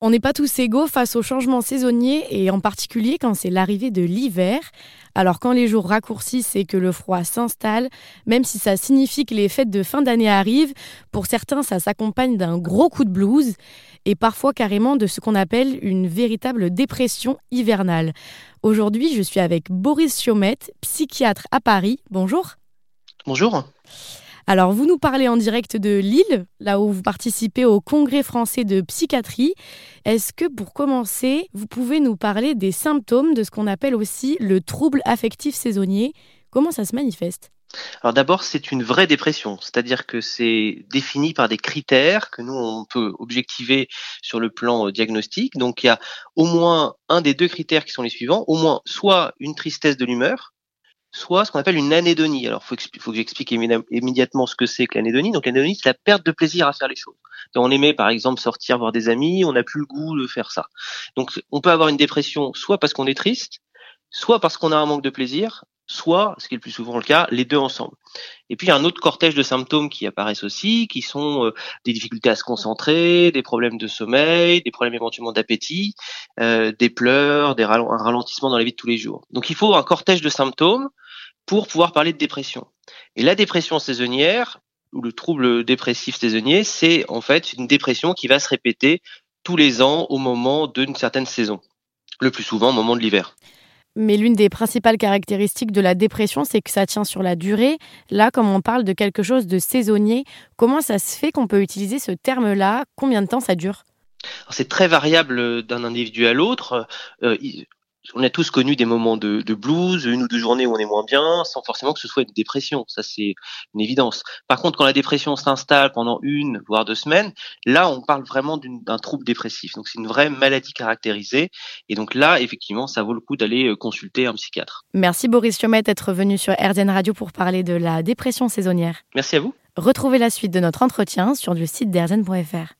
On n'est pas tous égaux face aux changements saisonniers et en particulier quand c'est l'arrivée de l'hiver. Alors quand les jours raccourcissent et que le froid s'installe, même si ça signifie que les fêtes de fin d'année arrivent, pour certains ça s'accompagne d'un gros coup de blues et parfois carrément de ce qu'on appelle une véritable dépression hivernale. Aujourd'hui je suis avec Boris Chiomette, psychiatre à Paris. Bonjour. Bonjour. Alors, vous nous parlez en direct de Lille, là où vous participez au Congrès français de psychiatrie. Est-ce que pour commencer, vous pouvez nous parler des symptômes de ce qu'on appelle aussi le trouble affectif saisonnier? Comment ça se manifeste? Alors d'abord, c'est une vraie dépression, c'est-à-dire que c'est défini par des critères que nous on peut objectiver sur le plan euh, diagnostique. Donc il y a au moins un des deux critères qui sont les suivants, au moins soit une tristesse de l'humeur, soit ce qu'on appelle une anédonie. Alors, il faut, que j'explique immédiatement ce que c'est que l'anédonie. Donc, l'anédonie, c'est la perte de plaisir à faire les choses. Donc, on aimait, par exemple, sortir voir des amis, on n'a plus le goût de faire ça. Donc, on peut avoir une dépression soit parce qu'on est triste, soit parce qu'on a un manque de plaisir, soit, ce qui est le plus souvent le cas, les deux ensemble. Et puis il y a un autre cortège de symptômes qui apparaissent aussi, qui sont euh, des difficultés à se concentrer, des problèmes de sommeil, des problèmes éventuellement d'appétit, euh, des pleurs, des un ralentissement dans la vie de tous les jours. Donc il faut un cortège de symptômes pour pouvoir parler de dépression. Et la dépression saisonnière, ou le trouble dépressif saisonnier, c'est en fait une dépression qui va se répéter tous les ans au moment d'une certaine saison, le plus souvent au moment de l'hiver. Mais l'une des principales caractéristiques de la dépression, c'est que ça tient sur la durée. Là, comme on parle de quelque chose de saisonnier, comment ça se fait qu'on peut utiliser ce terme-là? Combien de temps ça dure? C'est très variable d'un individu à l'autre. Euh, on a tous connu des moments de, blues, une ou deux journées où on est moins bien, sans forcément que ce soit une dépression. Ça, c'est une évidence. Par contre, quand la dépression s'installe pendant une, voire deux semaines, là, on parle vraiment d'un trouble dépressif. Donc, c'est une vraie maladie caractérisée. Et donc là, effectivement, ça vaut le coup d'aller euh, consulter un psychiatre. Merci Boris Chiomet d'être venu sur RZN Radio pour parler de la dépression saisonnière. Merci à vous. Retrouvez la suite de notre entretien sur le site d'RZN.fr.